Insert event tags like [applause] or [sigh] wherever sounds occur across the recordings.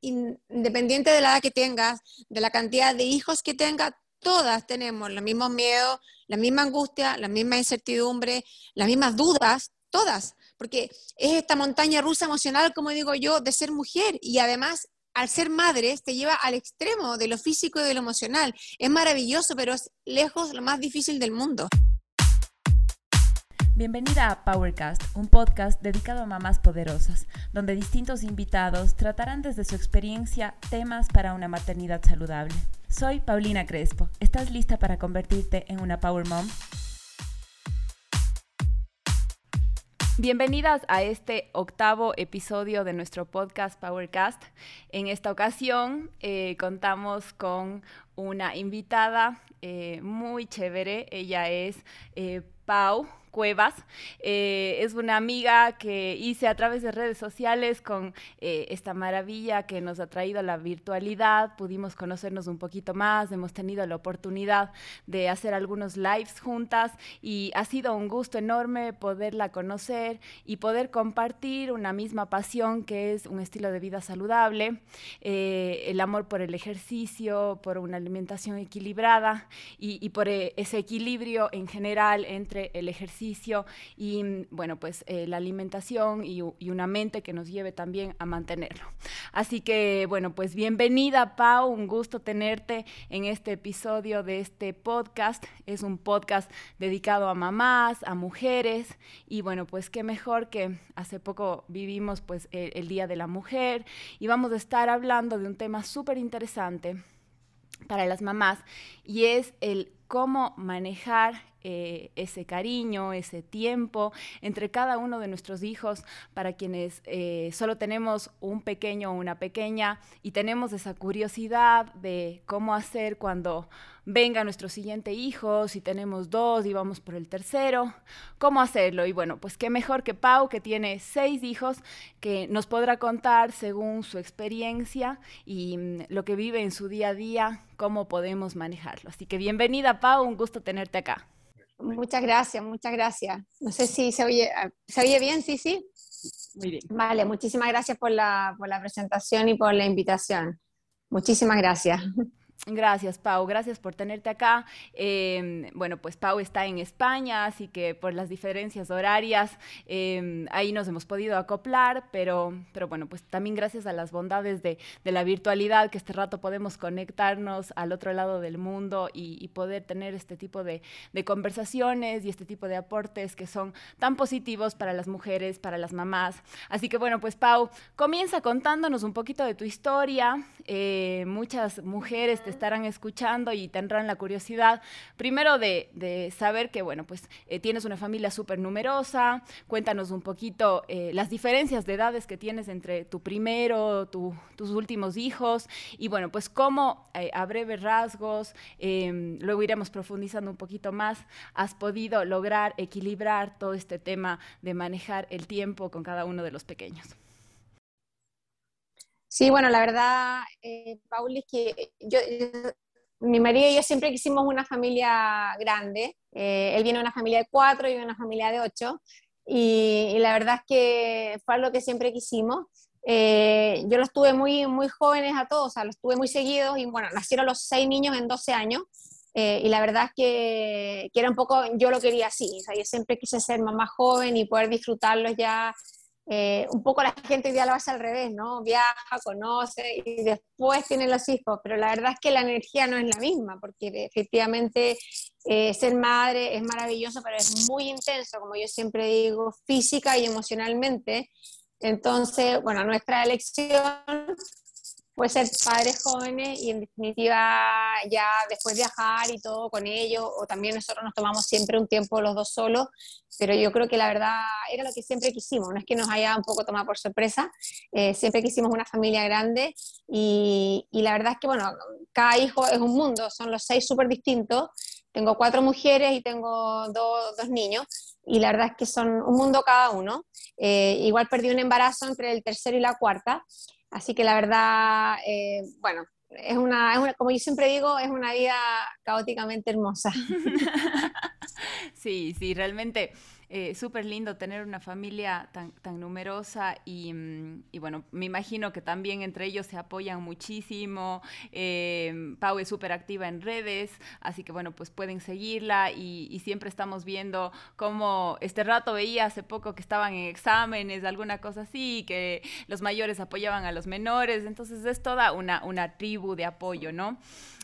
independiente de la edad que tengas, de la cantidad de hijos que tengas, todas tenemos los mismos miedos, la misma angustia, la misma incertidumbre, las mismas dudas, todas, porque es esta montaña rusa emocional, como digo yo, de ser mujer y además al ser madre te lleva al extremo de lo físico y de lo emocional. Es maravilloso, pero es lejos lo más difícil del mundo. Bienvenida a Powercast, un podcast dedicado a mamás poderosas, donde distintos invitados tratarán desde su experiencia temas para una maternidad saludable. Soy Paulina Crespo. ¿Estás lista para convertirte en una Power Mom? Bienvenidas a este octavo episodio de nuestro podcast Powercast. En esta ocasión eh, contamos con una invitada eh, muy chévere. Ella es eh, Pau Cuevas. Eh, es una amiga que hice a través de redes sociales con eh, esta maravilla que nos ha traído la virtualidad. Pudimos conocernos un poquito más, hemos tenido la oportunidad de hacer algunos lives juntas y ha sido un gusto enorme poderla conocer y poder compartir una misma pasión que es un estilo de vida saludable, eh, el amor por el ejercicio, por una alimentación equilibrada y, y por ese equilibrio en general entre el ejercicio y, mm, bueno, pues eh, la alimentación y, una mente que nos lleve también a mantenerlo. Así que, bueno, pues bienvenida, Pau, un gusto tenerte en este episodio de este podcast. Es un podcast dedicado a mamás, a mujeres y, bueno, pues qué mejor que hace poco vivimos pues el, el Día de la Mujer y vamos a estar hablando de un tema súper interesante para las mamás y es el cómo manejar eh, ese cariño, ese tiempo entre cada uno de nuestros hijos. Para quienes eh, solo tenemos un pequeño o una pequeña y tenemos esa curiosidad de cómo hacer cuando venga nuestro siguiente hijo, si tenemos dos y vamos por el tercero, cómo hacerlo. Y bueno, pues qué mejor que Pau, que tiene seis hijos, que nos podrá contar según su experiencia y mm, lo que vive en su día a día, cómo podemos manejarlo. Así que bienvenida Pau, un gusto tenerte acá. Muchas gracias, muchas gracias. No sé si se oye, ¿se oye bien? Sí, sí. Muy bien. Vale, muchísimas gracias por la, por la presentación y por la invitación. Muchísimas gracias. Gracias, Pau. Gracias por tenerte acá. Em, bueno, pues Pau está en España, así que por las diferencias horarias, em, ahí nos hemos podido acoplar, pero, pero bueno, pues también gracias a las bondades de, la virtualidad, que este rato podemos conectarnos al otro lado del mundo y, poder tener este tipo de, de, conversaciones y este tipo de aportes que son tan positivos para las mujeres, para las mamás. Así que bueno, pues Pau, comienza contándonos un poquito de tu historia. Eh, muchas mujeres estarán escuchando y tendrán la curiosidad, primero de, saber que, bueno, pues eh, tienes una familia súper numerosa, cuéntanos un poquito eh, las diferencias de edades que tienes entre tu primero, tus últimos hijos, y bueno, pues cómo eh, a breves rasgos, em, luego iremos profundizando un poquito más, has podido lograr equilibrar todo este tema de manejar el tiempo con cada uno de los pequeños. Sí, bueno, la verdad, eh, que yo, mi marido y yo siempre quisimos una familia grande. Eh, él viene de una familia de cuatro y una familia de ocho. Y, la verdad es que fue algo que siempre quisimos. Eh, yo los tuve muy, muy jóvenes a todos, o sea, los tuve muy seguidos y bueno, nacieron los seis niños en 12 años. Eh, y la verdad es que, que, era un poco, yo lo quería así, o sea, yo siempre quise ser mamá joven y poder disfrutarlos ya eh, un poco la gente hoy día lo hace al revés, ¿no? Viaja, conoce y después tiene los hijos, pero la verdad es que la energía no es la misma, porque efectivamente eh, ser madre es maravilloso, pero es muy intenso, como yo siempre digo, física y emocionalmente. Entonces, bueno, nuestra elección puede ser padres jóvenes y en definitiva ya después viajar y todo con ellos, o también nosotros nos tomamos siempre un tiempo los dos solos, pero yo creo que la verdad era lo que siempre quisimos, no es que nos haya un poco tomado por sorpresa, eh, siempre quisimos una familia grande y, y, la verdad es que, bueno, cada hijo es un mundo, son los seis súper distintos, tengo cuatro mujeres y tengo dos, dos niños, y la verdad es que son un mundo cada uno. Eh, igual perdí un embarazo entre el tercero y la cuarta, Así que la verdad, eh, bueno, es una, es una, como yo siempre digo, es una vida caóticamente hermosa. [laughs] Sí, sí, realmente eh, súper lindo tener una familia tan, tan numerosa y, mm, y, bueno, me imagino que también entre ellos se apoyan muchísimo. Eh, Pau es súper activa en redes, así que bueno, pues pueden seguirla y, y, siempre estamos viendo cómo este rato veía hace poco que estaban en exámenes, alguna cosa así, que los mayores apoyaban a los menores, entonces es toda una, una tribu de apoyo, ¿no?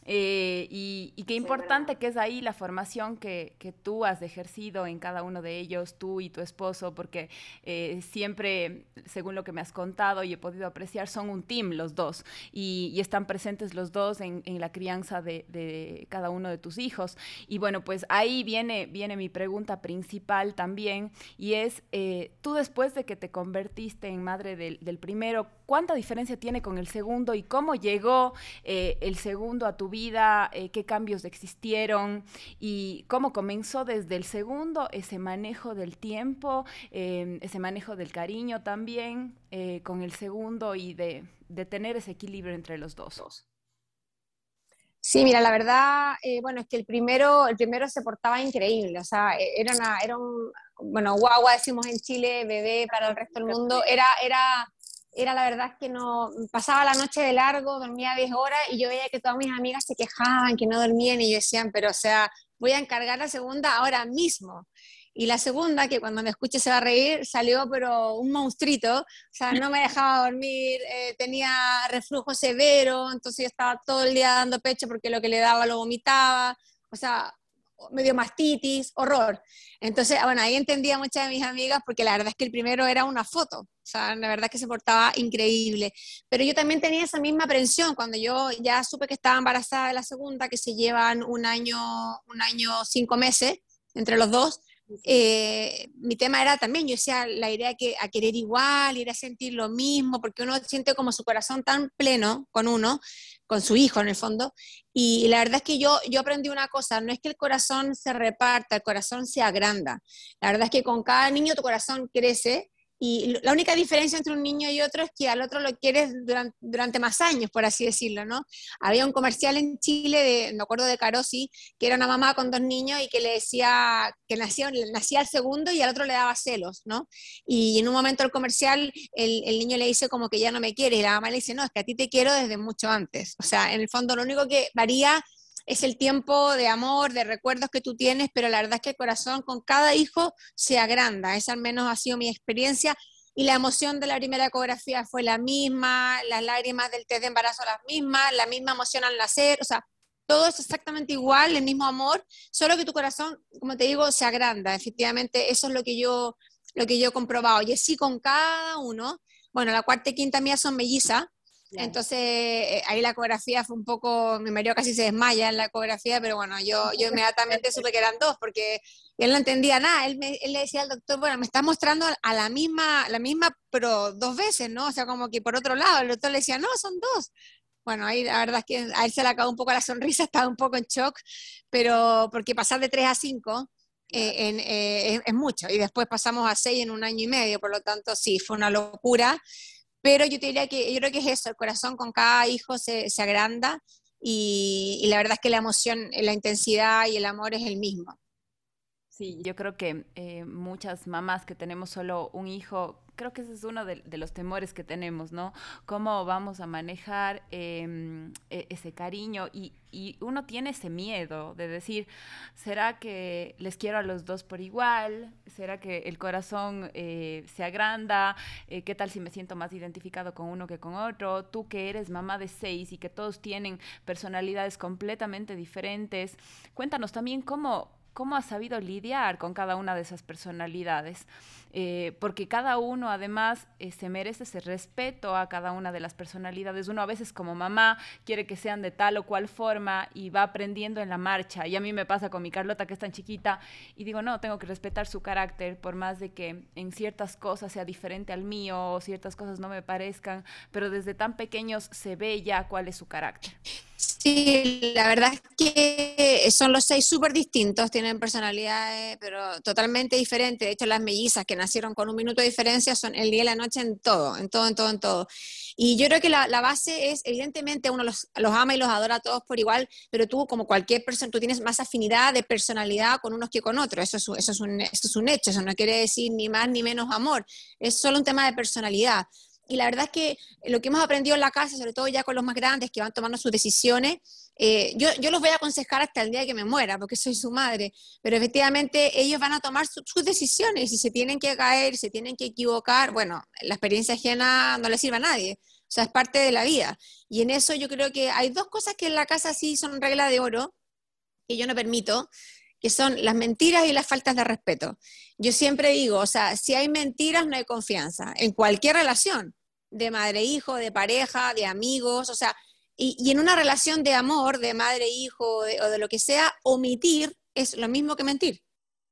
Eh, y, qué importante que es ahí la formación que, que, tú has ejercido en cada uno de ellos, tú y tu esposo, porque eh, siempre, según lo que me has contado y he podido apreciar, son un team los dos y, están presentes los dos en, la crianza de, de, cada uno de tus hijos. Y bueno, pues ahí viene, viene mi pregunta principal también y es, eh, tú después de que te convertiste en madre del, del, primero, ¿cuánta diferencia tiene con el segundo y cómo llegó el segundo a tu vida? eh, qué cambios existieron y cómo comenzó desde el segundo ese manejo del tiempo, eh, ese manejo del cariño también eh, con el segundo y de, de, tener ese equilibrio entre los dos. Sí, mira, la verdad, eh, bueno, es que el primero, el primero se portaba increíble, o sea, e, era, una, era un, bueno, guagua decimos en Chile, bebé para el resto del mundo, era, era era la verdad que no, pasaba la noche de largo, dormía 10 horas y yo veía que todas mis amigas se quejaban, que no dormían y yo decían, pero o sea, voy a encargar la segunda ahora mismo. Y la segunda, que cuando me escuche se va a reír, salió pero un monstruito, o sea, no me dejaba dormir, eh, tenía reflujo severo, entonces yo estaba todo el día dando pecho porque lo que le daba lo vomitaba, o sea, medio mastitis, horror. Entonces, bueno, ahí entendía muchas de mis amigas porque la verdad es que el primero era una foto, o sea, la verdad es que se portaba increíble. Pero yo también tenía esa misma aprensión cuando yo ya supe que estaba embarazada de la segunda, que se llevan un año, un año, cinco meses entre los dos. Eh, mi tema era también, yo decía, la idea que a querer igual, ir a sentir lo mismo, porque uno siente como su corazón tan pleno con uno, con su hijo en el fondo. Y la verdad es que yo, yo aprendí una cosa, no es que el corazón se reparta, el corazón se agranda. La verdad es que con cada niño tu corazón crece y la única diferencia entre un niño y otro es que al otro lo quieres durante, durante, más años, por así decirlo, ¿no? Había un comercial en Chile, de, me acuerdo de Carosi, que era una mamá con dos niños y que le decía que nacía, nacía el segundo y al otro le daba celos, ¿no? Y en un momento del comercial el, el, niño le dice como que ya no me quiere y la mamá le dice, no, es que a ti te quiero desde mucho antes. O sea, en el fondo lo único que varía es el tiempo de amor, de recuerdos que tú tienes, pero la verdad es que el corazón con cada hijo se agranda. Esa al menos ha sido mi experiencia. Y la emoción de la primera ecografía fue la misma, las lágrimas del test de embarazo las mismas, la misma emoción al nacer, o sea, todo es exactamente igual, el mismo amor, solo que tu corazón, como te digo, se agranda. Efectivamente, eso es lo que yo, lo que yo he comprobado. Y así con cada uno, bueno, la cuarta y quinta mía son mellizas, entonces, eh, ahí la ecografía fue un poco, mi marido casi se desmaya en la ecografía, pero bueno, yo, yo [laughs] inmediatamente supe que eran dos, porque él no entendía nada. Él, él le decía al doctor, bueno, me está mostrando a la misma, la misma, pero dos veces, ¿no? O sea, como que por otro lado, el doctor le decía, no, son dos. Bueno, ahí la verdad es que a él se le acabó un poco la sonrisa, [laughs] estaba un poco en shock, pero porque pasar de tres a cinco eh, eh, es, mucho, y después pasamos a seis en un año y medio, por lo tanto, sí, fue una locura. Pero yo te diría que yo creo que es eso, el corazón con cada hijo se, se agranda y, la verdad es que la emoción, la intensidad y el amor es el mismo. Sí, yo creo que eh, muchas mamás que tenemos solo un hijo creo que ese es uno de, los temores que tenemos, ¿no? Cómo vamos a manejar eh, ese cariño y, y, uno tiene ese miedo de decir, ¿será que les quiero a los dos por igual? ¿Será que el corazón eh, se agranda? Eh, ¿Qué tal si me siento más identificado con uno que con otro? Tú que eres mamá de seis y que todos tienen personalidades completamente diferentes, cuéntanos también cómo cómo has sabido lidiar con cada una de esas personalidades, eh, porque cada uno además eh, se merece ese respeto a cada una de las personalidades. Uno a veces como mamá quiere que sean de tal o cual forma y va aprendiendo en la marcha. Y a mí me pasa con mi Carlota que es tan chiquita y digo, no, tengo que respetar su carácter por más de que en ciertas cosas sea diferente al mío o ciertas cosas no me parezcan, pero desde tan pequeños se ve ya cuál es su carácter. Sí, la verdad es que son los seis súper distintos, tienen personalidades, pero totalmente diferentes. De hecho, las mellizas que nacieron con un minuto de diferencia son el día y la noche en todo, en todo, en todo, en todo. Y yo creo que la, base es, evidentemente, uno los, los, ama y los adora a todos por igual, pero tú, como cualquier persona, tú tienes más afinidad de personalidad con unos que con otros. Eso es, eso es, un, eso es un hecho, eso no quiere decir ni más ni menos amor, es solo un tema de personalidad. Y la verdad es que lo que hemos aprendido en la casa, sobre todo ya con los más grandes que van tomando sus decisiones, eh, yo, yo, los voy a aconsejar hasta el día que me muera, porque soy su madre, pero efectivamente ellos van a tomar sus decisiones y si se tienen que caer, se tienen que equivocar, bueno, la experiencia ajena no le sirve a nadie, o sea, es parte de la vida. Y en eso yo creo que hay dos cosas que en la casa sí son regla de oro, que yo no permito, que son las mentiras y las faltas de respeto. Yo siempre digo, o sea, si hay mentiras no hay confianza, en cualquier relación, de madre-hijo, de pareja, de amigos, o sea, y, en una relación de amor, de madre-hijo o de lo que sea, omitir es lo mismo que mentir.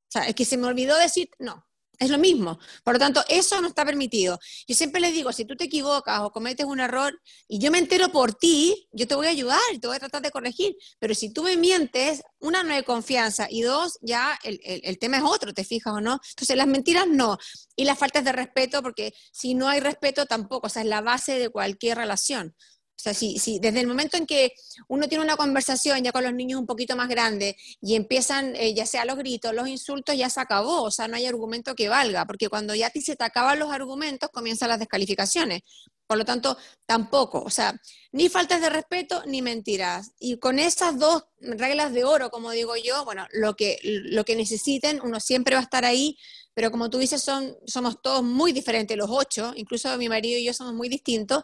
O sea, es que se me olvidó decir, no, es lo mismo. Por lo tanto, eso no está permitido. Yo siempre les digo, si tú te equivocas o cometes un error y yo me entero por ti, yo te voy a ayudar, te voy a tratar de corregir. Pero si tú me mientes, una, no hay confianza y dos, ya el, el tema es otro, ¿te fijas o no? Entonces, las mentiras no. Y las faltas de respeto, porque si no hay respeto tampoco, o sea, es la base de cualquier relación. O sea, si, si, desde el momento en que uno tiene una conversación ya con los niños un poquito más grandes y empiezan, eh, ya sea los gritos, los insultos, ya se acabó, o sea, no hay argumento que valga, porque cuando ya a ti se te acaban los argumentos, comienzan las descalificaciones. Por lo tanto, tampoco, o sea, ni faltas de respeto ni mentiras. Y con esas dos reglas de oro, como digo yo, bueno, lo que, lo que necesiten, uno siempre va a estar ahí, pero como tú dices, son, somos todos muy diferentes, los ocho, incluso mi marido y yo somos muy distintos,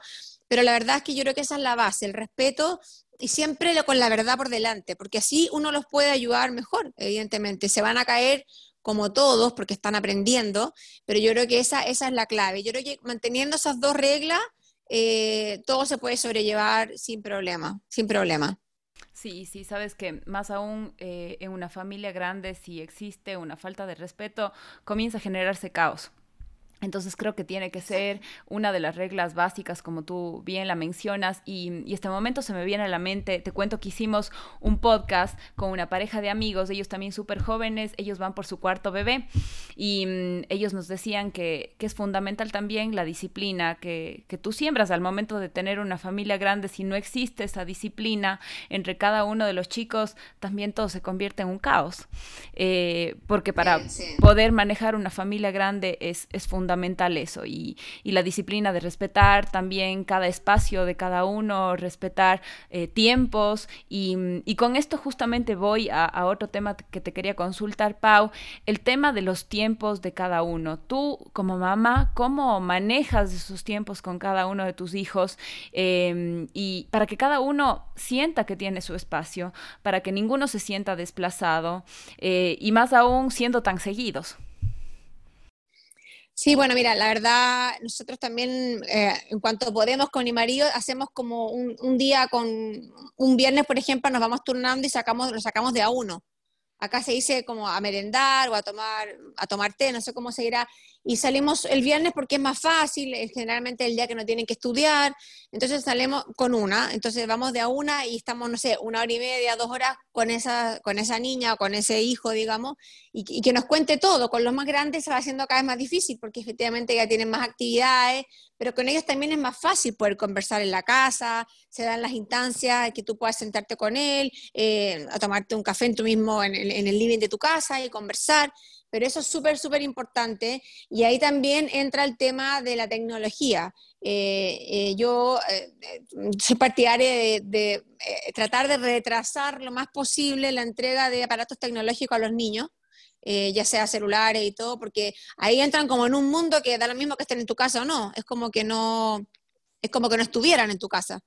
pero la verdad es que yo creo que esa es la base, el respeto y siempre con la verdad por delante, porque así uno los puede ayudar mejor, evidentemente. Se van a caer como todos porque están aprendiendo, pero yo creo que esa, esa es la clave. Yo creo que manteniendo esas dos reglas, eh, todo se puede sobrellevar sin problema, sin problema. Sí, sí, sabes que más aún eh, en una familia grande, si existe una falta de respeto, comienza a generarse caos. Entonces creo que tiene que ser una de las reglas básicas, como tú bien la mencionas, y, y, este momento se me viene a la mente, te cuento que hicimos un podcast con una pareja de amigos, ellos también súper jóvenes, ellos van por su cuarto bebé, y mm, ellos nos decían que, que, es fundamental también la disciplina que, que, tú siembras al momento de tener una familia grande, si no existe esa disciplina entre cada uno de los chicos, también todo se convierte en un caos, eh, porque para poder manejar una familia grande es, es fundamental fundamental eso y, la disciplina de respetar también cada espacio de cada uno, respetar eh, tiempos y, con esto justamente voy a, otro tema que te quería consultar, Pau, el tema de los tiempos de cada uno. Tú como mamá, ¿cómo manejas esos tiempos con cada uno de tus hijos em, y para que cada uno sienta que tiene su espacio, para que ninguno se sienta desplazado eh, y más aún siendo tan seguidos? Sí, bueno, mira, la verdad, nosotros también, eh, en cuanto podemos con mi marido, hacemos como un, un, día con un viernes, por ejemplo, nos vamos turnando y sacamos, lo sacamos de a uno. Acá se dice como a merendar o a tomar, a tomar té, no sé cómo se dirá, y salimos el viernes porque es más fácil, es generalmente el día que no tienen que estudiar, entonces salimos con una, entonces vamos de a una y estamos, no sé, una hora y media, dos horas con esa, con esa niña o con ese hijo, digamos, y, que nos cuente todo, con los más grandes se va haciendo cada vez más difícil porque efectivamente ya tienen más actividades, pero con ellos también es más fácil poder conversar en la casa, se dan las instancias que tú puedas sentarte con él, eh, a tomarte un café en tu mismo, en en el living de tu casa y conversar, pero eso es súper, súper importante. Y ahí también entra el tema de la tecnología. Eh, eh, yo soy partidaria de, tratar de retrasar lo más posible la entrega de aparatos tecnológicos a los niños. Eh, ya sea celulares y todo, porque ahí entran como en un mundo que da lo mismo que estén en tu casa o no, es como que no, es como que no estuvieran en tu casa,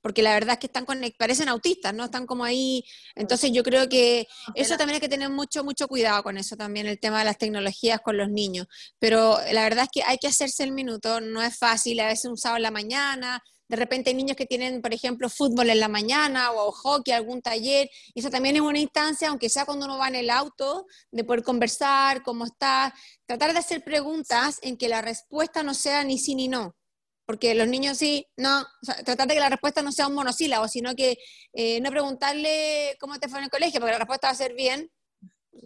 porque la verdad es que están parecen autistas, ¿no? Están como ahí, entonces yo creo que eso también hay que tener mucho, mucho cuidado con eso también, el tema de las tecnologías con los niños, pero la verdad es que hay que hacerse el minuto, no es fácil, a veces un sábado en la mañana, de repente hay niños que tienen, por ejemplo, fútbol en la mañana o hockey, algún taller, y eso también es una instancia, aunque sea cuando uno va en el auto, de poder conversar, cómo está, tratar de hacer preguntas en que la respuesta no sea ni sí ni no. Porque los niños sí, no, tratar de que la respuesta no sea un monosílabo, sino que eh, no preguntarle cómo te fue en el colegio, porque la respuesta va a ser bien,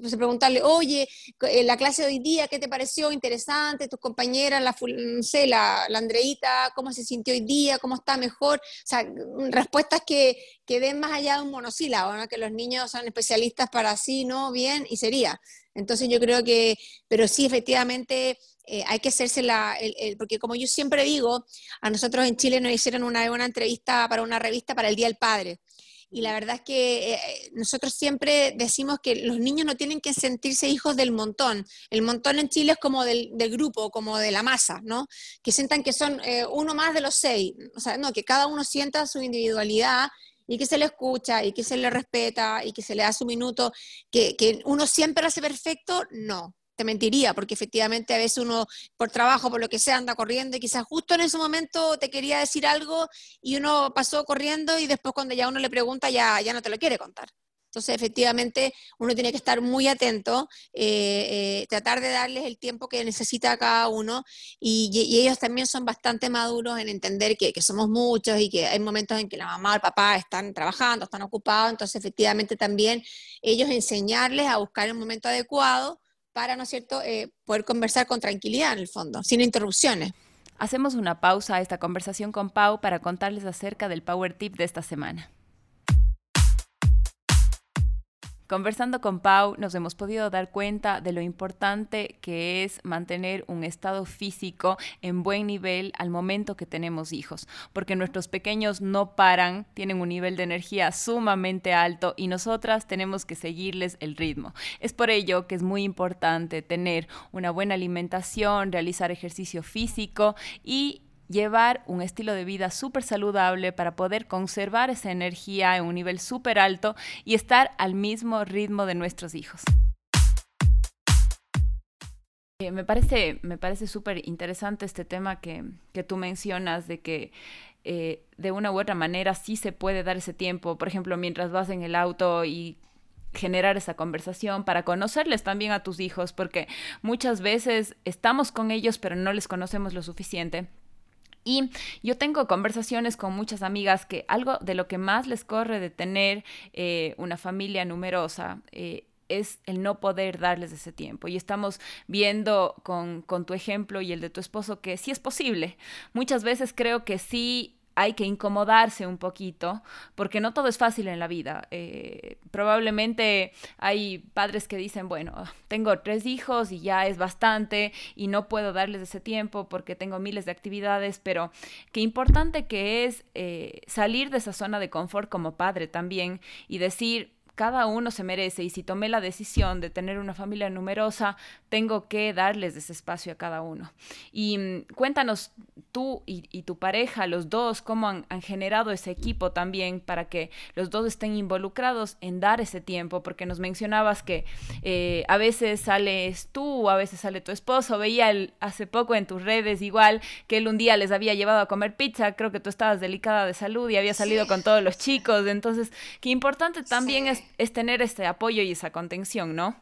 pues, preguntarle, oye, eh, la clase de hoy día, ¿qué te pareció? Interesante, tus compañeras, la, no sé, la, la Andreita, ¿cómo se sintió hoy día? ¿Cómo está mejor? O sea, respuestas que, que den más allá de un monosílabo, ¿no? que los niños son especialistas para sí, no, bien, y sería. Entonces yo creo que, pero sí, efectivamente, eh, hay que hacerse la, porque como yo siempre digo, a nosotros en Chile nos hicieron una, una entrevista para una revista para el Día del Padre. Y la verdad es que eh, nosotros siempre decimos que los niños no tienen que sentirse hijos del montón. El montón en Chile es como del, del grupo, como de la masa, ¿no? Que sientan que son eh, uno más de los seis. O sea, no, que cada uno sienta su individualidad y que se le escucha y que se le respeta y que se le da su minuto. Que, que uno siempre lo hace perfecto, no mentiría, porque efectivamente a veces uno por trabajo, por lo que sea, anda corriendo y quizás justo en ese momento te quería decir algo y uno pasó corriendo y después cuando ya uno le pregunta ya, ya no te lo quiere contar. Entonces, efectivamente, uno tiene que estar muy atento, eh, eh, tratar de darles el tiempo que necesita cada uno y, ellos también son bastante maduros en entender que, que, somos muchos y que hay momentos en que la mamá o el papá están trabajando, están ocupados, entonces efectivamente también ellos enseñarles a buscar el momento adecuado para, ¿no es cierto?, eh, poder conversar con tranquilidad en el fondo, sin interrupciones. Hacemos una pausa a esta conversación con Pau para contarles acerca del Power Tip de esta semana. Conversando con Pau nos hemos podido dar cuenta de lo importante que es mantener un estado físico en buen nivel al momento que tenemos hijos, porque nuestros pequeños no paran, tienen un nivel de energía sumamente alto y nosotras tenemos que seguirles el ritmo. Es por ello que es muy importante tener una buena alimentación, realizar ejercicio físico y llevar un estilo de vida súper saludable para poder conservar esa energía en un nivel súper alto y estar al mismo ritmo de nuestros hijos. Eh, me parece, me parece súper interesante este tema que, que, tú mencionas de que eh, de una u otra manera sí se puede dar ese tiempo, por ejemplo, mientras vas en el auto y generar esa conversación para conocerles también a tus hijos, porque muchas veces estamos con ellos pero no les conocemos lo suficiente y yo tengo conversaciones con muchas amigas que algo de lo que más les corre de tener eh, una familia numerosa eh, es el no poder darles ese tiempo. Y estamos viendo con, con tu ejemplo y el de tu esposo que sí es posible. Muchas veces creo que sí hay que incomodarse un poquito, porque no todo es fácil en la vida. Eh, probablemente hay padres que dicen, bueno, tengo tres hijos y ya es bastante y no puedo darles ese tiempo porque tengo miles de actividades, pero qué importante que es eh, salir de esa zona de confort como padre también y decir, cada uno se merece y si tomé la decisión de tener una familia numerosa, tengo que darles ese espacio a cada uno. Y mm, cuéntanos tú y, tu pareja, los dos, cómo han, generado ese equipo también para que los dos estén involucrados en dar ese tiempo, porque nos mencionabas que eh, a veces sales tú, a veces sale tu esposo, veía hace poco en tus redes igual que él un día les había llevado a comer pizza, creo que tú estabas delicada de salud y había salido con todos los chicos, entonces qué importante también es es tener este apoyo y esa contención, ¿no?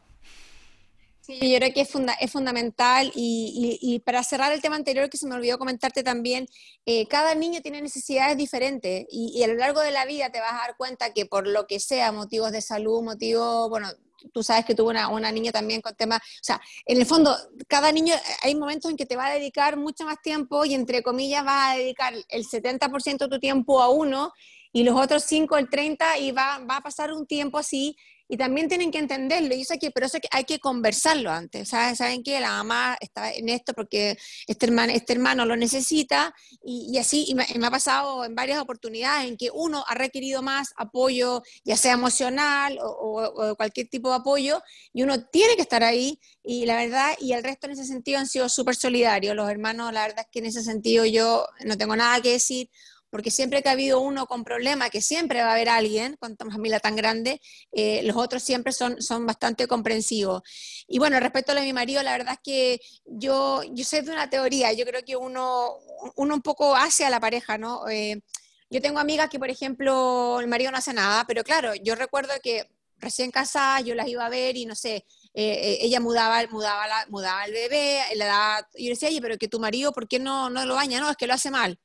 Sí, yo creo que es, es fundamental y, para cerrar el tema anterior que se me olvidó comentarte también, eh, cada niño tiene necesidades diferentes y, a lo largo de la vida te vas a dar cuenta que por lo que sea, motivos de salud, motivos, bueno, tú sabes que tuvo una, una, niña también con temas, o sea, en el fondo, cada niño, hay momentos en que te va a dedicar mucho más tiempo y entre comillas vas a dedicar el 70% de tu tiempo a uno y los otros 5, el 30, y va, va a pasar un tiempo así, y también tienen que entenderlo, y eso que, pero eso que hay que conversarlo antes, ¿saben, ¿saben qué? La mamá está en esto porque este hermano, este hermano lo necesita, y, así, y me, ha pasado en varias oportunidades en que uno ha requerido más apoyo, ya sea emocional o, o cualquier tipo de apoyo, y uno tiene que estar ahí, y la verdad, y el resto en ese sentido han sido súper solidarios, los hermanos, la verdad es que en ese sentido yo no tengo nada que decir, porque siempre que ha habido uno con problema, que siempre va a haber alguien, con una familia tan grande, eh, los otros siempre son, son bastante comprensivos. Y bueno, respecto a lo de mi marido, la verdad es que yo, yo sé de una teoría, yo creo que uno, uno un poco hace a la pareja, ¿no? Eh, yo tengo amigas que, por ejemplo, el marido no hace nada, pero claro, yo recuerdo que recién casada yo las iba a ver y no sé, eh, ella mudaba, mudaba, mudaba al bebé, la edad, y yo decía, oye, pero que tu marido, ¿por qué no, no lo baña? No, es que lo hace mal.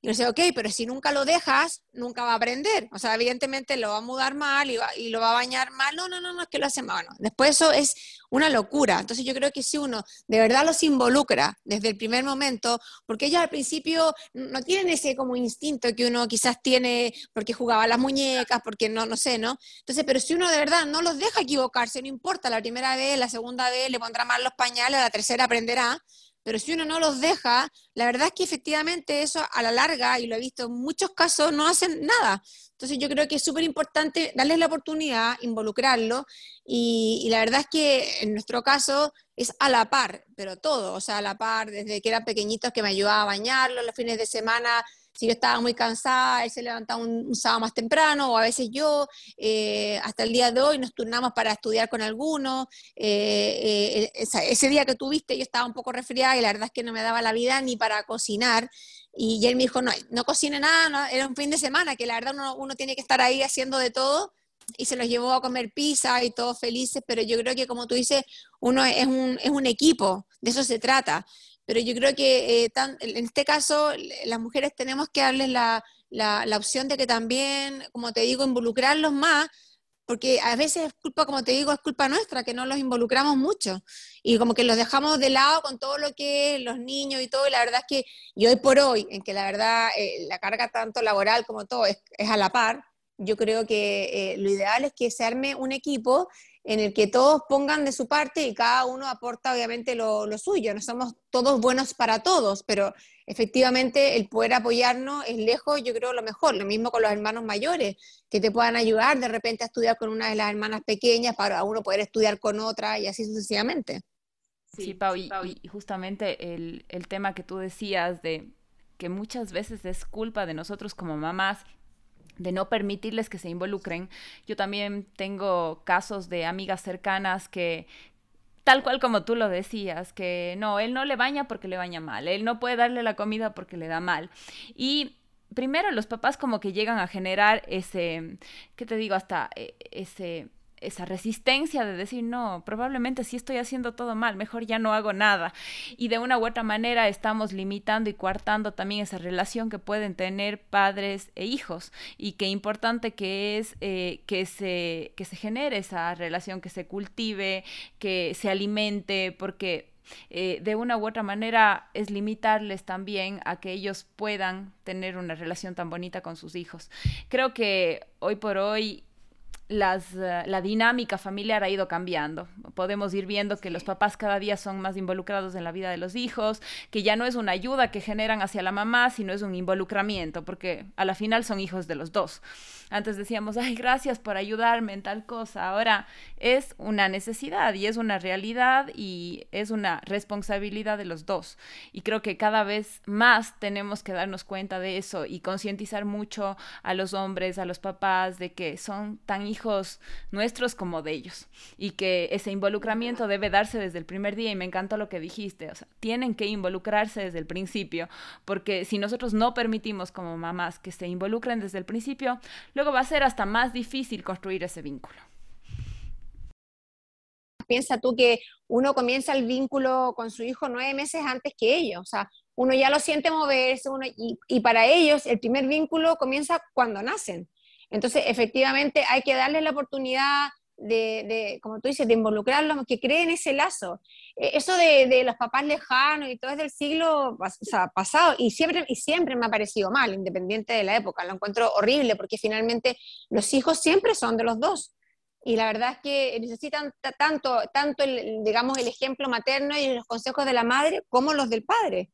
Y yo decía, ok, pero si nunca lo dejas, nunca va a aprender. O sea, evidentemente lo va a mudar mal y, y lo va a bañar mal. No, no, no, no, es que lo hace mal. Bueno, después eso es una locura. Entonces yo creo que si uno de verdad los involucra desde el primer momento, porque ellos al principio no tienen ese como instinto que uno quizás tiene porque jugaba las muñecas, porque no, no sé, ¿no? Entonces, pero si uno de verdad no los deja equivocarse, no importa, la primera vez, la segunda vez le pondrá mal los pañales, la tercera aprenderá, pero si uno no los deja, la verdad es que efectivamente eso a la larga, y lo he visto en muchos casos, no hacen nada. Entonces yo creo que es súper importante darles la oportunidad, involucrarlo, y, y, la verdad es que en nuestro caso es a la par, pero todo, o sea, a la par, desde que eran pequeñitos que me ayudaba a bañarlos, los fines de semana si yo estaba muy cansada, él se levantaba un, sábado más temprano, o a veces yo, eh, hasta el día de hoy nos turnamos para estudiar con alguno. Eh, eh, ese día que tuviste yo estaba un poco resfriada y la verdad es que no me daba la vida ni para cocinar. Y él me dijo, no, no cocine nada, era un fin de semana, que la verdad uno, uno tiene que estar ahí haciendo de todo y se los llevó a comer pizza y todos felices, pero yo creo que como tú dices, uno es un, es un equipo, de eso se trata pero yo creo que eh, en este caso las mujeres tenemos que darles la, la, opción de que también, como te digo, involucrarlos más, porque a veces es culpa, como te digo, es culpa nuestra, que no los involucramos mucho y como que los dejamos de lado con todo lo que es los niños y todo, y la verdad es que y hoy por hoy, en que la verdad eh, la carga tanto laboral como todo es, es a la par, yo creo que eh, lo ideal es que se arme un equipo en el que todos pongan de su parte y cada uno aporta obviamente lo, suyo. No somos todos buenos para todos, pero efectivamente el poder apoyarnos es lejos, yo creo, lo mejor. Lo mismo con los hermanos mayores, que te puedan ayudar de repente a estudiar con una de las hermanas pequeñas para uno poder estudiar con otra y así sucesivamente. Sí, Pau, y, y justamente el, el tema que tú decías de que muchas veces es culpa de nosotros como mamás de no permitirles que se involucren. Yo también tengo casos de amigas cercanas que, tal cual como tú lo decías, que no, él no le baña porque le baña mal, él no puede darle la comida porque le da mal. Y primero los papás como que llegan a generar ese, ¿qué te digo? Hasta eh, ese esa resistencia de decir, no, probablemente sí estoy haciendo todo mal, mejor ya no hago nada. Y de una u otra manera estamos limitando y coartando también esa relación que pueden tener padres e hijos. Y qué importante que es eh, que, se, que se genere esa relación, que se cultive, que se alimente, porque eh, de una u otra manera es limitarles también a que ellos puedan tener una relación tan bonita con sus hijos. Creo que hoy por hoy las, eh, la dinámica familiar ha ido cambiando. Podemos ir viendo que los papás cada día son más involucrados en la vida de los hijos, que ya no es una ayuda que generan hacia la mamá, sino es un involucramiento, porque a la final son hijos de los dos. Antes decíamos, ay, gracias por ayudarme en tal cosa. Ahora es una necesidad y es una realidad y es una responsabilidad de los dos. Y creo que cada vez más tenemos que darnos cuenta de eso y concientizar mucho a los hombres, a los papás, de que son tan hijos nuestros como de ellos. Y que ese involucramiento debe darse desde el primer día. Y me encantó lo que dijiste. O sea, tienen que involucrarse desde el principio. Porque si nosotros no permitimos como mamás que se involucren desde el principio, luego va a ser hasta más difícil construir ese vínculo. Piensa tú que uno comienza el vínculo con su hijo nueve meses antes que ellos. O sea, uno ya lo siente moverse uno, y, para ellos el primer vínculo comienza cuando nacen. Entonces, efectivamente, hay que darles la oportunidad de, como tú dices, de involucrarlos, que creen ese lazo. E, eso de, los papás lejanos y todo es del siglo pasado y siempre, y siempre me ha parecido mal, independiente de la época. Lo encuentro horrible porque finalmente los hijos siempre son de los dos. Y la verdad es que necesitan tanto, tanto el, digamos, el ejemplo materno y los consejos de la madre como los del padre.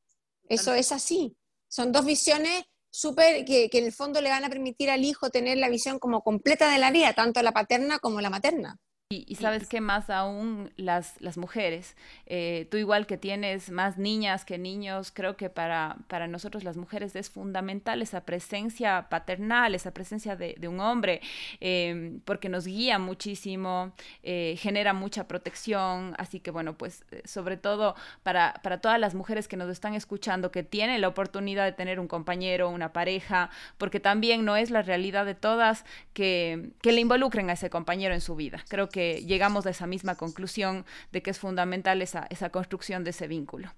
Eso es así. Son dos visiones súper que, que en el fondo le van a permitir al hijo tener la visión como completa de la vida, tanto la paterna como la materna. Y, sabes qué más aún las, las mujeres. Eh, tú igual que tienes más niñas que niños, creo que para, para nosotros las mujeres es fundamental esa presencia paternal, esa presencia de, un hombre, em, porque nos guía muchísimo, eh, genera mucha protección. Así que bueno, pues eh, sobre todo para, para todas las mujeres que nos están escuchando, que tienen la oportunidad de tener un compañero, una pareja, porque también no es la realidad de todas que, que le involucren a ese compañero en su vida. Creo que llegamos a esa misma conclusión de que es fundamental esa, esa construcción de ese vínculo.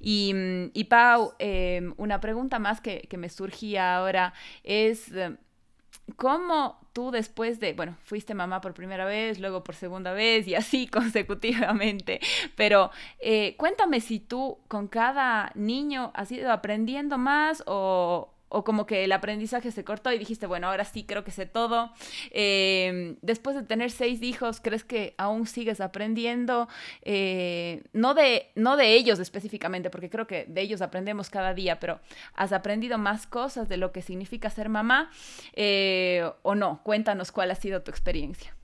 Y, mm, y Pau, em, una pregunta más que, que, me surgía ahora es... Eh, ¿Cómo tú después de, bueno, fuiste mamá por primera vez, luego por segunda vez y así [laughs] consecutivamente, pero eh, cuéntame si tú con cada niño has ido aprendiendo más o, o como que el aprendizaje se cortó y dijiste, bueno, ahora sí creo que sé todo. Em, después de tener seis hijos, ¿crees que aún sigues aprendiendo? Eh, no, de, no de ellos específicamente, porque creo que de ellos aprendemos cada día, pero ¿has aprendido más cosas de lo que significa ser mamá eh, o no? Cuéntanos cuál ha sido tu experiencia.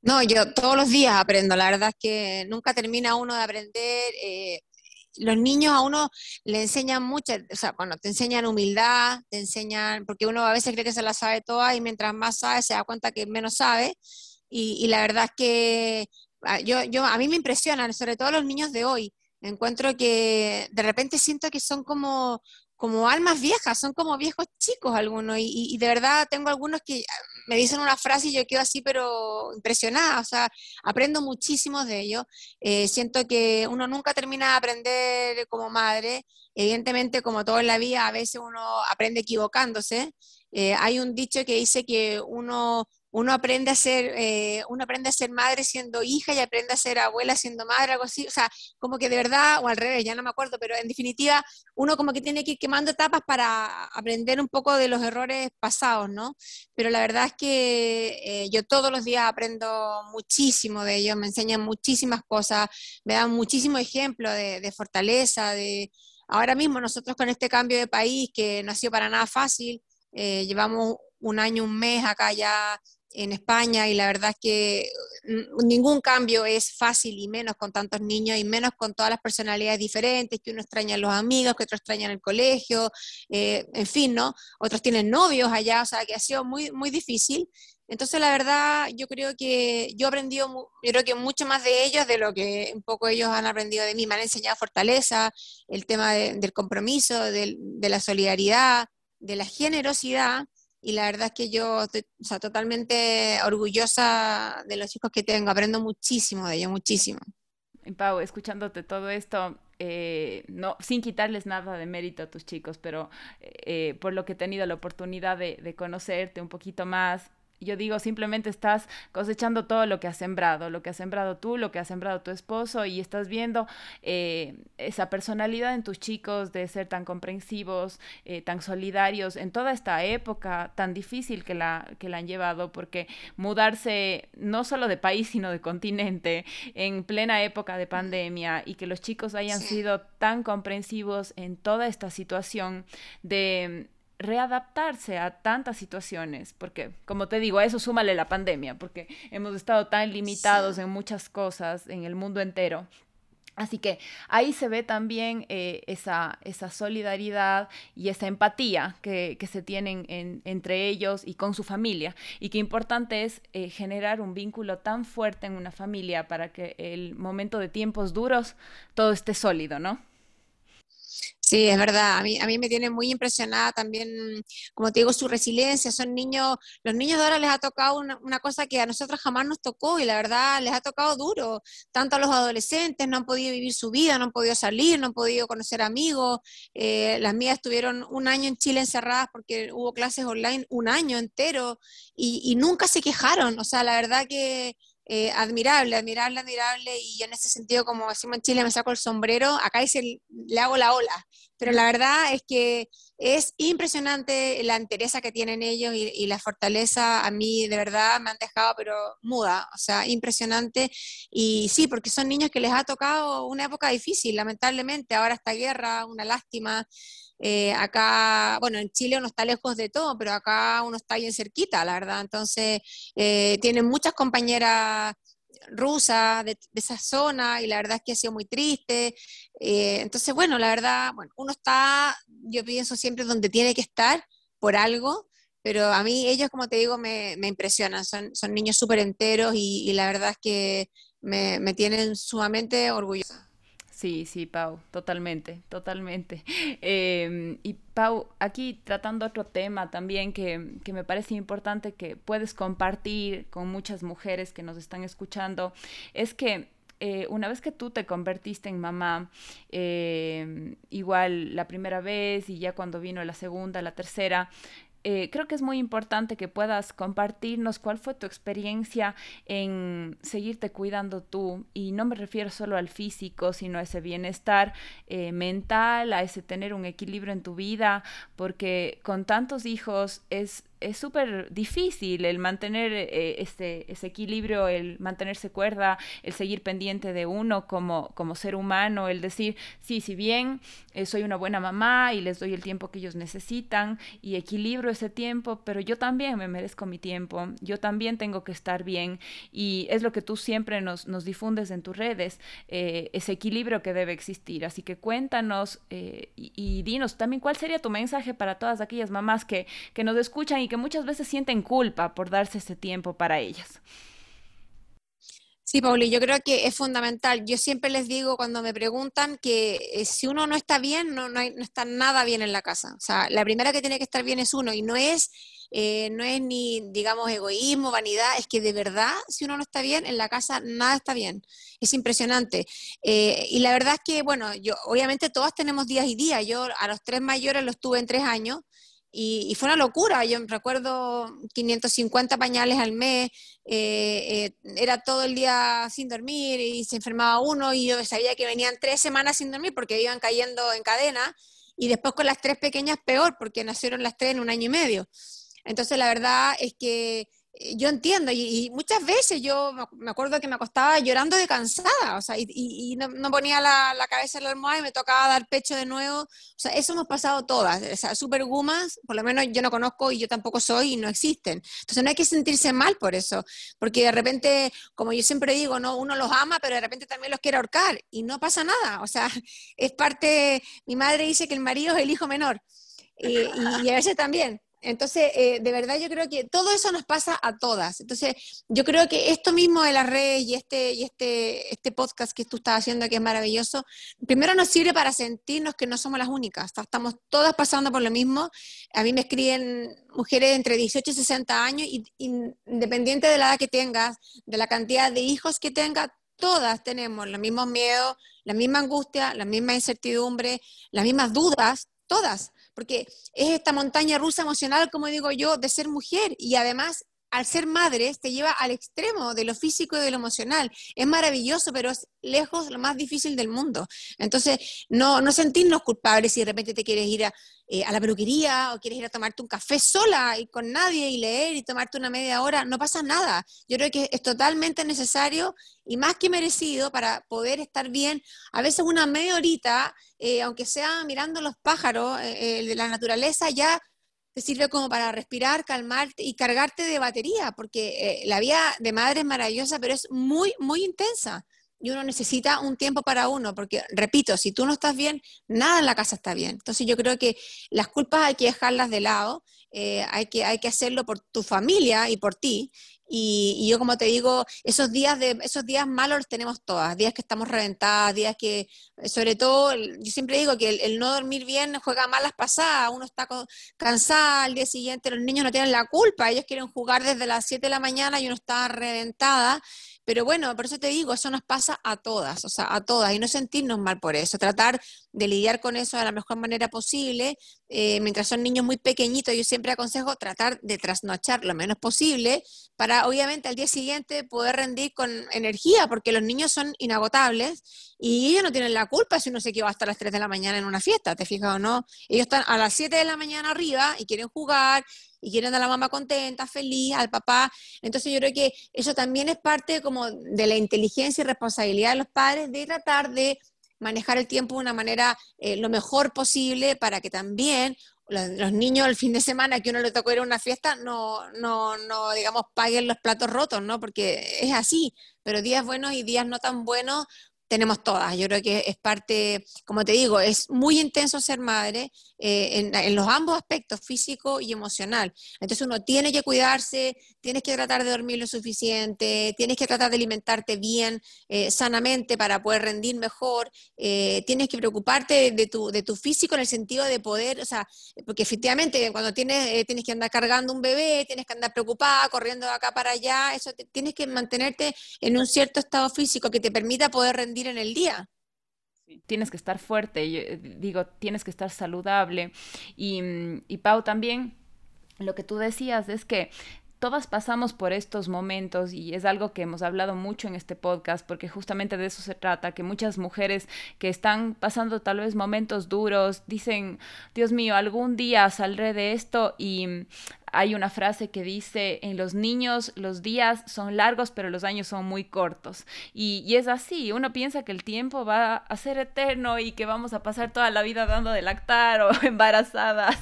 No, yo todos los días aprendo, la verdad es que nunca termina uno de aprender. Los niños a uno le enseñan mucho, o sea, bueno, te enseñan humildad, te enseñan, porque uno a veces cree que se la sabe toda y mientras más sabe se da cuenta que menos sabe. Y, la verdad es que ah, yo, yo, a mí me impresionan, sobre todo los niños de hoy. Encuentro que de repente siento que son como, como almas viejas, son como viejos chicos algunos, y, de verdad tengo algunos que me dicen una frase y yo quedo así, pero impresionada, o sea, aprendo muchísimo de ellos. Eh, siento que uno nunca termina de aprender como madre, evidentemente como todo en la vida, a veces uno aprende equivocándose. Eh, hay un dicho que dice que uno uno aprende a ser, eh, uno aprende a ser madre siendo hija y aprende a ser abuela siendo madre, algo así, o sea, como que de verdad, o al revés, ya no me acuerdo, pero en definitiva, uno como que tiene que ir quemando etapas para aprender un poco de los errores pasados, ¿no? Pero la verdad es que eh, yo todos los días aprendo muchísimo de ellos, me enseñan muchísimas cosas, me dan muchísimo ejemplo de, de fortaleza, de... Ahora mismo nosotros con este cambio de país que no ha sido para nada fácil, eh, llevamos un año, un mes acá ya en España y la verdad es que mm, ningún cambio es fácil y menos con tantos niños y menos con todas las personalidades diferentes, que uno extraña a los amigos, que otros extrañan el colegio, eh, en fin, ¿no? Otros tienen novios allá, o sea, que ha sido muy, muy difícil. Entonces, la verdad, yo creo que yo he aprendido, yo creo que mucho más de ellos de lo que un poco ellos han aprendido de mí. Me han enseñado fortaleza, el tema del compromiso, de la solidaridad, de la generosidad y la verdad es que yo estoy totalmente orgullosa de los chicos que tengo, aprendo muchísimo de ellos, muchísimo. Pau, escuchándote todo esto, eh, no, sin quitarles nada de mérito a tus chicos, pero eh, por lo que he tenido la oportunidad de, de conocerte un poquito más, yo digo, simplemente estás cosechando todo lo que has sembrado, lo que has sembrado tú, lo que ha sembrado tu esposo y estás viendo eh, esa personalidad en tus chicos de ser tan comprensivos, eh, tan solidarios en toda esta época tan difícil que la, que la han llevado, porque mudarse no solo de país, sino de continente en plena época de pandemia y que los chicos hayan sido tan comprensivos en toda esta situación de readaptarse a tantas situaciones, porque como te digo, a eso súmale la pandemia, porque hemos estado tan limitados en muchas cosas en el mundo entero. Así que ahí se ve también eh, esa, esa, solidaridad y esa empatía que, que se tienen entre ellos y con su familia. Y qué importante es eh, generar un vínculo tan fuerte en una familia para que el momento de tiempos duros todo esté sólido, ¿no? Sí, es verdad. A mí, a mí me tiene muy impresionada también, como te digo, su resiliencia. Son niños, los niños de ahora les ha tocado una, cosa que a nosotros jamás nos tocó y la verdad les ha tocado duro. Tanto a los adolescentes no han podido vivir su vida, no han podido salir, no han podido conocer amigos. Eh, las mías estuvieron un año en Chile encerradas porque hubo clases online un año entero y nunca se quejaron. O sea, la verdad que eh, admirable, admirable, admirable, y en ese sentido, como decimos en Chile, me saco el sombrero, acá dice, le hago la ola, pero la verdad es que es impresionante la entereza que tienen ellos y, la fortaleza, a mí de verdad me han dejado, pero muda, o sea, impresionante, y sí, porque son niños que les ha tocado una época difícil, lamentablemente, ahora esta guerra, una lástima, eh, acá, bueno, en Chile uno está lejos de todo, pero acá uno está bien cerquita, la verdad. Entonces, eh, tienen muchas compañeras rusas de, esa zona y la verdad es que ha sido muy triste. Eh, entonces, bueno, la verdad, bueno, uno está, yo pienso siempre donde tiene que estar por algo, pero a mí ellos, como te digo, me, impresionan, son, son niños súper enteros y, la verdad es que me, me tienen sumamente orgullosa. Sí, sí, Pau, totalmente, totalmente. [laughs] Em, y Pau, aquí tratando otro tema también que, que, me parece importante que puedes compartir con muchas mujeres que nos están escuchando, es que eh, una vez que tú te convertiste en mamá, em, igual la primera vez y ya cuando vino la segunda, la tercera, eh, creo que es muy importante que puedas compartirnos cuál fue tu experiencia en seguirte cuidando tú. Y no me refiero solo al físico, sino a ese bienestar eh, mental, a ese tener un equilibrio en tu vida, porque con tantos hijos es es súper difícil el mantener eh, ese, ese, equilibrio, el mantenerse cuerda, el seguir pendiente de uno como, como ser humano, el decir, sí, si bien eh, soy una buena mamá y les doy el tiempo que ellos necesitan y equilibro ese tiempo, pero yo también me merezco mi tiempo, yo también tengo que estar bien y es lo que tú siempre nos, nos difundes en tus redes, eh, ese equilibrio que debe existir. Así que cuéntanos y, y, dinos también cuál sería tu mensaje para todas aquellas mamás que, que nos escuchan y que muchas veces sienten culpa por darse ese tiempo para ellas. Sí, Pauli, yo creo que es fundamental. Yo siempre les digo cuando me preguntan que eh, si uno no está bien, no, no, está nada bien en la casa. O sea, la primera que tiene que estar bien es uno y no es, eh, no es ni, digamos, egoísmo, vanidad, es que de verdad, si uno no está bien, en la casa nada está bien. Es impresionante. Eh, y la verdad es que, bueno, yo, obviamente todas tenemos días y días. Yo a los tres mayores los tuve en tres años y, fue una locura, yo recuerdo 550 pañales al mes, eh, eh, era todo el día sin dormir y se enfermaba uno y yo sabía que venían tres semanas sin dormir porque iban cayendo en cadena y después con las tres pequeñas peor porque nacieron las tres en un año y medio. Entonces la verdad es que yo entiendo, y, muchas veces yo me acuerdo que me acostaba llorando de cansada, o sea, y, no, ponía la, cabeza en la almohada y me tocaba dar pecho de nuevo, o sea, eso hemos pasado todas, o sea, super gumas, por lo menos yo no conozco y yo tampoco soy y no existen. Entonces no hay que sentirse mal por eso, porque de repente, como yo siempre digo, no uno los ama, pero de repente también los quiere ahorcar y no pasa nada, o sea, [laughs] es parte, mi madre dice que el marido es el hijo menor. y, y a veces también. Entonces, eh, de verdad yo creo que todo eso nos pasa a todas. Entonces, yo creo que esto mismo de las redes y este, y este, este podcast que tú estás haciendo, que es maravilloso, primero nos sirve para sentirnos que no somos las únicas. Estamos todas pasando por lo mismo. A mí me escriben mujeres entre 18 y 60 años, y, independiente de la edad que tengas, de la cantidad de hijos que tengas, todas tenemos los mismos miedos, la misma angustia, la misma incertidumbre, las mismas dudas, todas porque es esta montaña rusa emocional, como digo yo, de ser mujer y además al ser madre te lleva al extremo de lo físico y de lo emocional. Es maravilloso, pero es lejos lo más difícil del mundo. Entonces, no, no sentirnos culpables si de repente te quieres ir a, eh, a la peluquería o quieres ir a tomarte un café sola y con nadie y leer y tomarte una media hora, no pasa nada. Yo creo que es totalmente necesario y más que merecido para poder estar bien. A veces una media horita, eh, aunque sea mirando los pájaros eh, de la naturaleza, ya te sirve como para respirar, calmarte y cargarte de batería, porque la vida de madre es maravillosa, pero es muy, muy intensa y uno necesita un tiempo para uno, porque, repito, si tú no estás bien, nada en la casa está bien. Entonces yo creo que las culpas hay que dejarlas de lado, eh, hay, que, hay que hacerlo por tu familia y por ti. Y, yo como te digo, esos días, de, esos días malos los tenemos todas, días que estamos reventadas, días que, sobre todo, yo siempre digo que el, no dormir bien juega malas pasadas, uno está cansado al día siguiente, los niños no tienen la culpa, ellos quieren jugar desde las 7 de la mañana y uno está reventada, pero bueno, por eso te digo, eso nos pasa a todas, o sea, a todas, y no sentirnos mal por eso, tratar de lidiar con eso de la mejor manera posible. Eh, mientras son niños muy pequeñitos, yo siempre aconsejo tratar de trasnochar lo menos posible para, obviamente, al día siguiente poder rendir con energía, porque los niños son inagotables y ellos no tienen la culpa si uno se quedó hasta las 3 de la mañana en una fiesta, ¿te fijas o no? Ellos están a las 7 de la mañana arriba y quieren jugar y quieren a la mamá contenta, feliz, al papá. Entonces yo creo que eso también es parte como de la inteligencia y responsabilidad de los padres de tratar de manejar el tiempo de una manera eh, lo mejor posible para que también los, niños el fin de semana que uno le tocó ir a una fiesta no, no, no, digamos, paguen los platos rotos, ¿no? Porque es así, pero días buenos y días no tan buenos tenemos todas. Yo creo que es parte, como te digo, es muy intenso ser madre eh, en, los ambos aspectos, físico y emocional. Entonces uno tiene que cuidarse, tienes que tratar de dormir lo suficiente, tienes que tratar de alimentarte bien, eh, sanamente para poder rendir mejor, eh, tienes que preocuparte de tu, de tu físico en el sentido de poder, o sea, porque efectivamente cuando tienes, tienes que andar cargando un bebé, tienes que andar preocupada, corriendo de acá para allá, eso tienes que mantenerte en un cierto estado físico que te permita poder rendir en el día. Tienes que estar fuerte, eh, digo, tienes que estar saludable. Y, mm, y Pau también, lo que tú decías es que todas pasamos por estos momentos y es algo que hemos hablado mucho en este podcast porque justamente de eso se trata, que muchas mujeres que están pasando tal vez momentos duros dicen, Dios mío, algún día saldré de esto y mm, hay una frase que dice, en los niños los días son largos, pero los años son muy cortos. Y, y, es así, uno piensa que el tiempo va a ser eterno y que vamos a pasar toda la vida dando de lactar o [laughs] embarazadas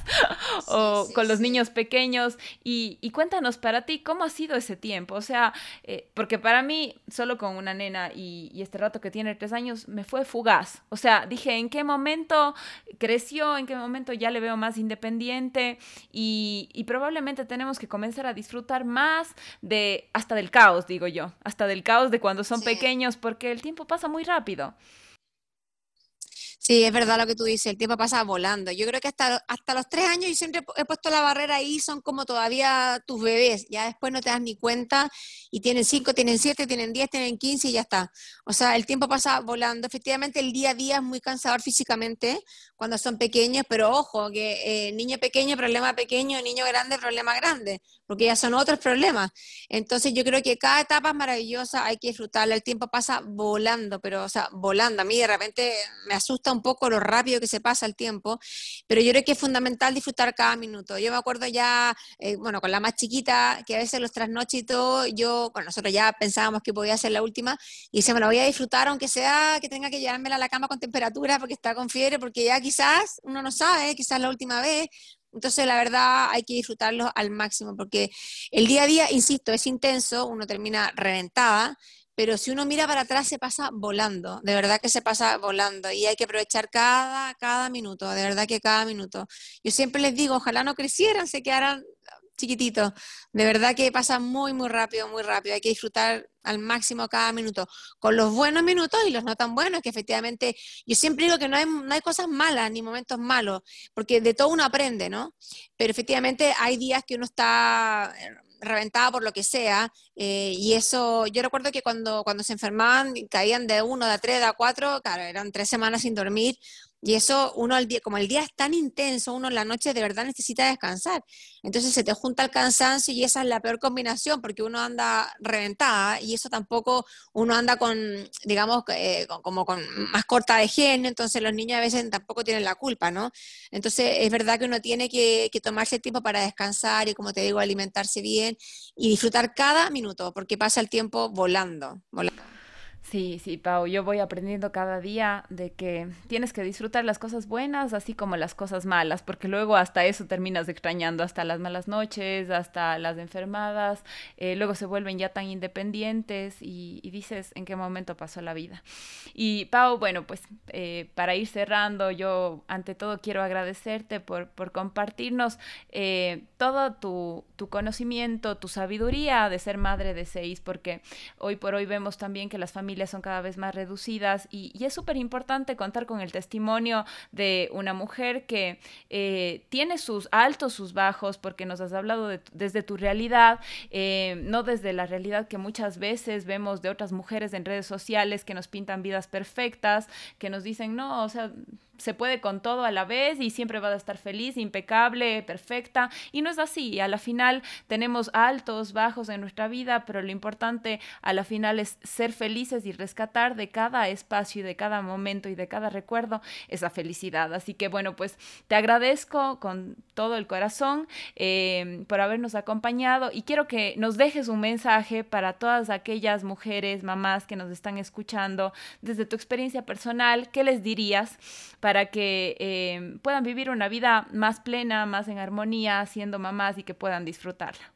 o con los niños pequeños. Y, y, cuéntanos para ti, ¿cómo ha sido ese tiempo? O sea, eh, porque para mí, solo con una nena y, y este rato que tiene tres años, me fue fugaz. O sea, dije, ¿en qué momento creció? ¿En qué momento ya le veo más independiente? Y, y probablemente tenemos que comenzar a disfrutar más de, hasta del caos, digo yo, hasta del caos de cuando son pequeños, porque el tiempo pasa muy rápido. Sí, es verdad lo que tú dices, el tiempo pasa volando. Yo creo que hasta, hasta los tres años yo siempre he puesto la barrera ahí, son como todavía tus bebés, ya después no te das ni cuenta y tienen cinco, tienen siete, tienen diez, tienen quince y ya está. O sea, el tiempo pasa volando. Efectivamente, el día a día es muy cansador físicamente cuando son pequeños, pero ojo, que eh, niño pequeño, problema pequeño, niño grande, problema grande, porque ya son otros problemas. Entonces yo creo que cada etapa es maravillosa, hay que disfrutarla, el tiempo pasa volando, pero, o sea, volando. A mí de repente me asusta un poco lo rápido que se pasa el tiempo, pero yo creo que es fundamental disfrutar cada minuto. Yo me acuerdo ya, eh, bueno, con la más chiquita, que a veces los trasnoches y todo, yo, bueno, nosotros ya pensábamos que podía ser la última, y decíamos, la voy a disfrutar, aunque sea que tenga que llevármela a la cama con temperatura porque está con fiebre, porque ya quizás, uno no sabe, quizás la última vez, entonces, la verdad, hay que disfrutarlo al máximo, porque el día a día, insisto, es intenso, uno termina reventada, pero si uno mira para atrás se pasa volando, de verdad que se pasa volando y hay que aprovechar cada, cada minuto, de verdad que cada minuto. Yo siempre les digo, ojalá no crecieran, se quedaran chiquititos, de verdad que pasa muy, muy rápido, muy rápido, hay que disfrutar al máximo cada minuto, con los buenos minutos y los no tan buenos, que efectivamente, yo siempre digo que no hay, no hay cosas malas ni momentos malos, porque de todo uno aprende, ¿no? Pero efectivamente hay días que uno está reventada por lo que sea. Eh, y eso, yo recuerdo que cuando, cuando se enfermaban, caían de uno, de tres, de cuatro, claro, eran tres semanas sin dormir. Y eso, uno al día, como el día es tan intenso, uno en la noche de verdad necesita descansar. Entonces se te junta el cansancio y esa es la peor combinación porque uno anda reventada y eso tampoco, uno anda con, digamos, eh, como con más corta de genio, entonces los niños a veces tampoco tienen la culpa, ¿no? Entonces es verdad que uno tiene que, que tomarse tiempo para descansar y, como te digo, alimentarse bien y disfrutar cada minuto porque pasa el tiempo volando. volando. Sí, sí, Pau, yo voy aprendiendo cada día de que tienes que disfrutar las cosas buenas así como las cosas malas, porque luego hasta eso terminas extrañando, hasta las malas noches, hasta las enfermadas, eh, luego se vuelven ya tan independientes y, dices en qué momento pasó la vida. Y Pau, bueno, pues eh, para ir cerrando, yo ante todo quiero agradecerte por, por compartirnos eh, todo tu, tu conocimiento, tu sabiduría de ser madre de seis, porque hoy por hoy vemos también que las familias son cada vez más reducidas y, es súper importante contar con el testimonio de una mujer que eh, tiene sus altos, sus bajos, porque nos has hablado desde tu realidad, eh, no desde la realidad que muchas veces vemos de otras mujeres en redes sociales que nos pintan vidas perfectas, que nos dicen, no, o sea, se puede con todo a la vez y siempre va a estar feliz, impecable, perfecta. Y no es así. A la final tenemos altos, bajos en nuestra vida, pero lo importante a la final es ser felices y rescatar de cada espacio y de cada momento y de cada recuerdo esa felicidad. Así que bueno, pues te agradezco con todo el corazón eh, por habernos acompañado y quiero que nos dejes un mensaje para todas aquellas mujeres, mamás que nos están escuchando desde tu experiencia personal. ¿Qué les dirías? Para que eh, puedan vivir una vida más plena, más en armonía, siendo mamás y que puedan disfrutarla.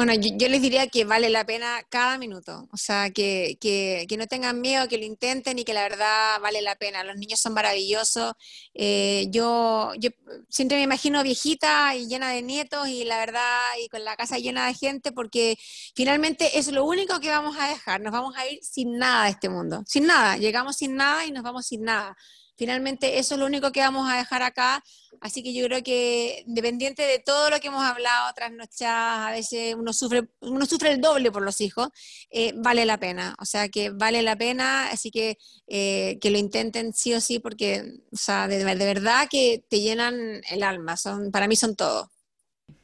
Bueno, yo, les diría que vale la pena cada minuto, o sea, que, que, que, no tengan miedo, que lo intenten y que la verdad vale la pena. Los niños son maravillosos. Eh, yo, yo siempre me imagino viejita y llena de nietos y la verdad, y con la casa llena de gente, porque finalmente es lo único que vamos a dejar. Nos vamos a ir sin nada de este mundo, sin nada. Llegamos sin nada y nos vamos sin nada. Finalmente, eso es lo único que vamos a dejar acá. Así que yo creo que, independiente de todo lo que hemos hablado, trasnochadas, a veces uno sufre, uno sufre el doble por los hijos, eh, vale la pena. O sea, que vale la pena, así que eh, que lo intenten sí o sí, porque, de, de verdad que te llenan el alma. Son, para mí son todo.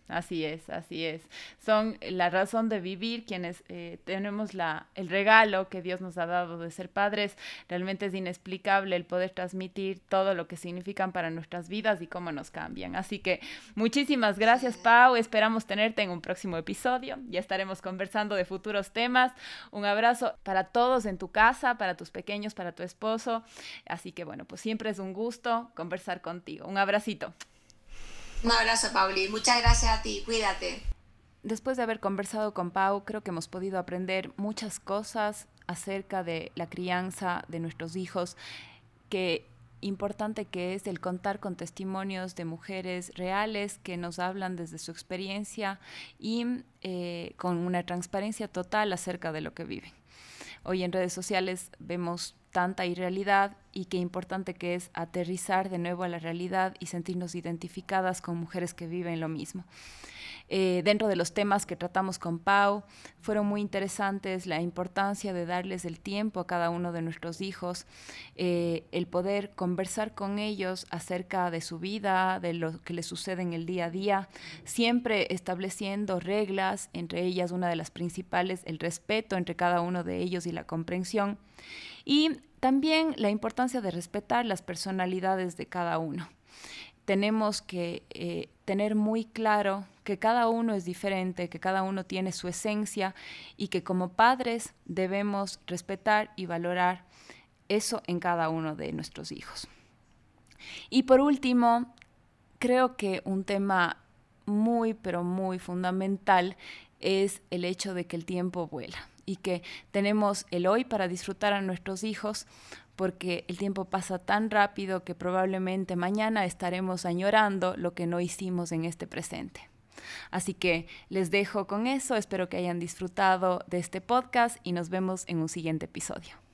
Así es, así es. Son la razón de vivir quienes eh, tenemos la, el regalo que Dios nos ha dado de ser padres. Realmente es inexplicable el poder transmitir todo lo que significan para nuestras vidas y cómo nos cambian. Así que muchísimas gracias, Pau. Esperamos tenerte en un próximo episodio. Ya estaremos conversando de futuros temas. Un abrazo para todos en tu casa, para tus pequeños, para tu esposo. Así que bueno, pues siempre es un gusto conversar contigo. Un abracito. Un abrazo, Pauli. Muchas gracias a ti. Cuídate. Después de haber conversado con Pau, creo que hemos podido aprender muchas cosas acerca de la crianza de nuestros hijos, que importante que es el contar con testimonios de mujeres reales que nos hablan desde su experiencia y eh, con una transparencia total acerca de lo que viven. Hoy en redes sociales vemos tanta irrealidad y qué importante que es aterrizar de nuevo a la realidad y sentirnos identificadas con mujeres que viven lo mismo. Eh, dentro de los temas que tratamos con Pau, fueron muy interesantes la importancia de darles el tiempo a cada uno de nuestros hijos, eh, el poder conversar con ellos acerca de su vida, de lo que les sucede en el día a día, siempre estableciendo reglas, entre ellas una de las principales, el respeto entre cada uno de ellos y la comprensión. Y también la importancia de respetar las personalidades de cada uno. Tenemos que eh, tener muy claro que cada uno es diferente, que cada uno tiene su esencia y que como padres debemos respetar y valorar eso en cada uno de nuestros hijos. Y por último, creo que un tema muy, pero muy fundamental es el hecho de que el tiempo vuela y que tenemos el hoy para disfrutar a nuestros hijos porque el tiempo pasa tan rápido que probablemente mañana estaremos añorando lo que no hicimos en este presente. Así que les dejo con eso, espero que hayan disfrutado de este podcast y nos vemos en un siguiente episodio.